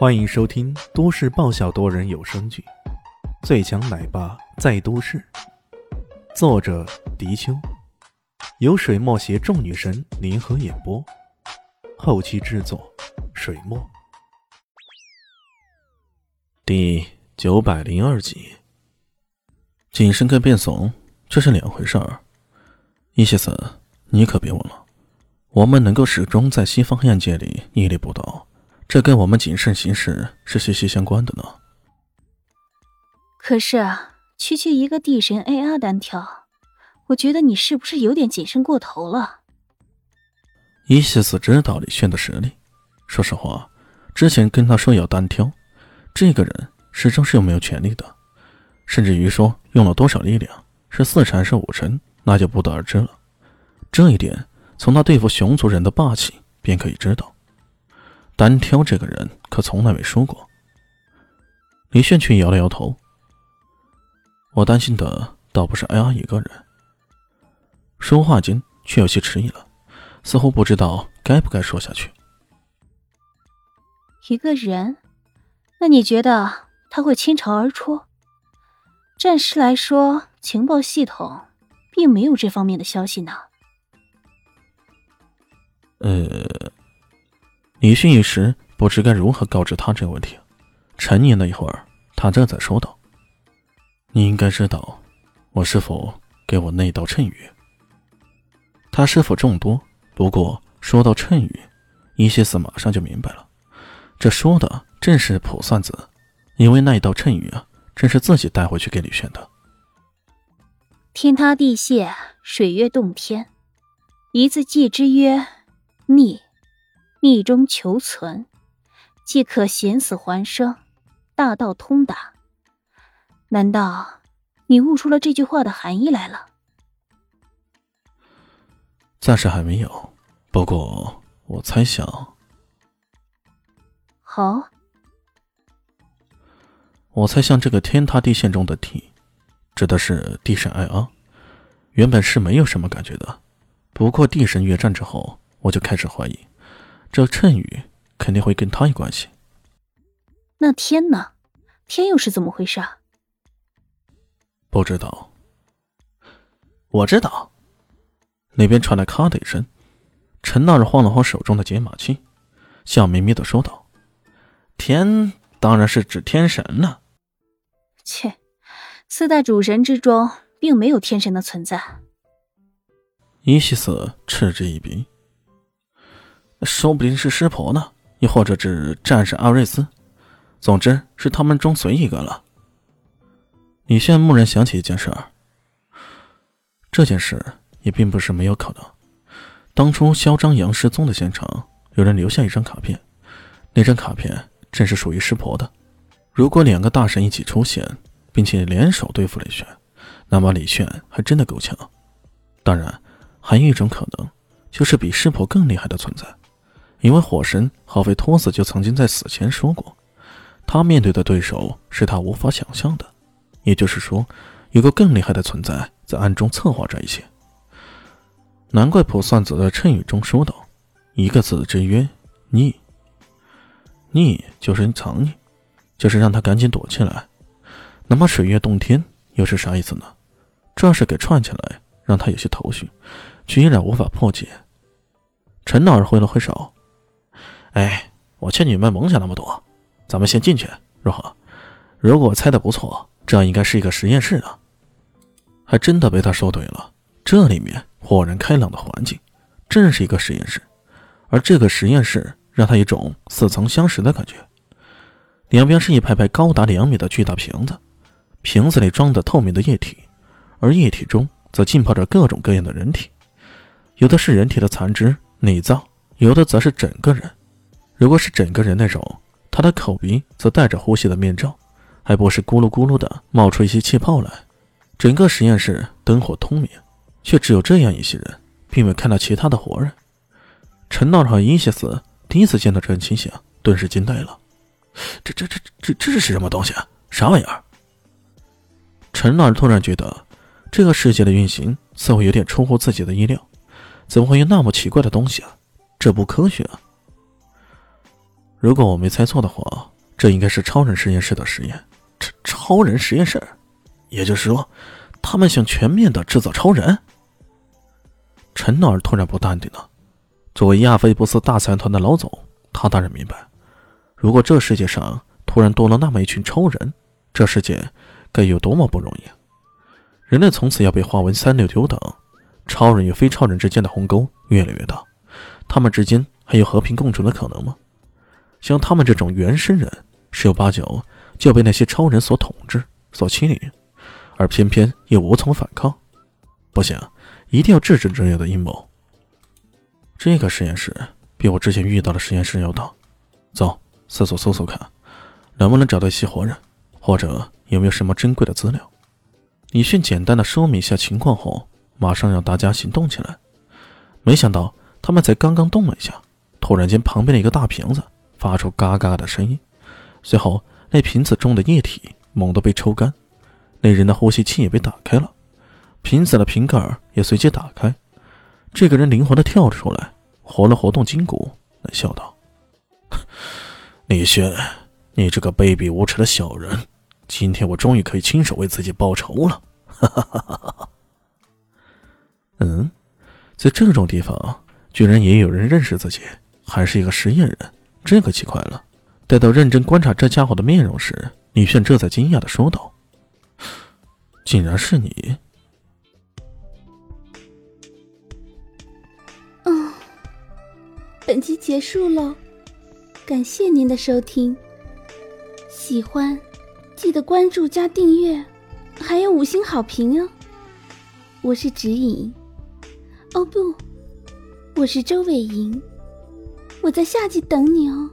欢迎收听都市爆笑多人有声剧《最强奶爸在都市》，作者：迪秋，由水墨携众女神联合演播，后期制作：水墨。第九百零二集，谨慎跟变怂这是两回事儿。伊西斯，你可别忘了，我们能够始终在西方黑暗界里屹立不倒。这跟我们谨慎行事是息息相关的呢。可是啊，区区一个地神 AR 单挑，我觉得你是不是有点谨慎过头了？伊西斯知道李炫的实力，说实话，之前跟他说要单挑，这个人始终是有没有权利的，甚至于说用了多少力量，是四成还是五成，那就不得而知了。这一点从他对付熊族人的霸气便可以知道。单挑这个人可从来没说过。李炫却摇了摇头。我担心的倒不是艾阿一个人。说话间却有些迟疑了，似乎不知道该不该说下去。一个人？那你觉得他会倾巢而出？暂时来说，情报系统并没有这方面的消息呢。呃。李迅一时不知该如何告知他这个问题，沉吟了一会儿，他这才说道：“你应该知道，我师傅给我那道谶语。他师傅众多，不过说到谶语，伊西斯马上就明白了，这说的正是卜算子，因为那一道谶语啊，正是自己带回去给李炫的。天塌地陷，水月洞天，一字记之曰逆。”逆中求存，即可险死还生，大道通达。难道你悟出了这句话的含义来了？暂时还没有，不过我猜想。好，我猜想这个天塌地陷中的“地”，指的是地神艾阿。原本是没有什么感觉的，不过地神越战之后，我就开始怀疑。这谶语肯定会跟他有关系。那天呢？天又是怎么回事？不知道。我知道。那边传来咔的一声，陈大人晃了晃手中的解码器，笑眯眯的说道：“天当然是指天神了。”切，四大主神之中并没有天神的存在。伊西斯嗤之以鼻。说不定是师婆呢，又或者是战士阿瑞斯，总之是他们中随一个了。李炫蓦然想起一件事儿，这件事也并不是没有可能。当初嚣张杨失踪的现场，有人留下一张卡片，那张卡片正是属于师婆的。如果两个大神一起出现，并且联手对付李炫，那么李炫还真的够呛。当然，还有一种可能，就是比师婆更厉害的存在。因为火神浩菲托斯就曾经在死前说过，他面对的对手是他无法想象的，也就是说，有个更厉害的存在在暗中策划这一切。难怪卜算子在谶语中说道：“一个字之曰逆，逆就是藏匿，就是让他赶紧躲起来。那么水月洞天又是啥意思呢？这事给串起来，让他有些头绪，却依然无法破解。”陈老儿挥了挥手。哎，我劝你们甭想那么多，咱们先进去，如何？如果我猜的不错，这应该是一个实验室呢。还真的被他说对了，这里面豁然开朗的环境，正是一个实验室。而这个实验室让他一种似曾相识的感觉。两边是一排排高达两米的巨大瓶子，瓶子里装的透明的液体，而液体中则浸泡着各种各样的人体，有的是人体的残肢、内脏，有的则是整个人。如果是整个人那种，他的口鼻则戴着呼吸的面罩，还不是咕噜咕噜的冒出一些气泡来。整个实验室灯火通明，却只有这样一些人，并未看到其他的活人。陈道和伊西斯第一次见到这种情形，顿时惊呆了。这、这、这、这、这是什么东西啊？啥玩意儿？陈老突然觉得，这个世界的运行似乎有点出乎自己的意料。怎么会有那么奇怪的东西啊？这不科学啊！如果我没猜错的话，这应该是超人实验室的实验。超超人实验室，也就是说，他们想全面的制造超人。陈纳尔突然不淡定了。作为亚非布斯大财团的老总，他当然明白，如果这世界上突然多了那么一群超人，这世界该有多么不容易。人类从此要被划为三六九等，超人与非超人之间的鸿沟越来越大，他们之间还有和平共处的可能吗？像他们这种原生人，十有八九就要被那些超人所统治、所欺凌，而偏偏又无从反抗。不行，一定要制止这样的阴谋。这个实验室比我之前遇到的实验室要大，走，四处搜搜看，能不能找到一些活人，或者有没有什么珍贵的资料。李迅简单的说明一下情况后，马上让大家行动起来。没想到他们才刚刚动了一下，突然间旁边的一个大瓶子发出嘎嘎的声音，随后那瓶子中的液体猛地被抽干，那人的呼吸器也被打开了，瓶子的瓶盖也随即打开。这个人灵活的跳了出来，活了活动筋骨，冷笑道：“ 李轩，你这个卑鄙无耻的小人，今天我终于可以亲手为自己报仇了！”哈哈哈哈哈。嗯，在这种地方，居然也有人认识自己，还是一个实验人，这可奇怪了。待到认真观察这家伙的面容时，李炫这才惊讶的说道：“竟然是你！”本集结束喽，感谢您的收听。喜欢记得关注加订阅，还有五星好评哦。我是指引，哦不，我是周伟莹，我在夏季等你哦。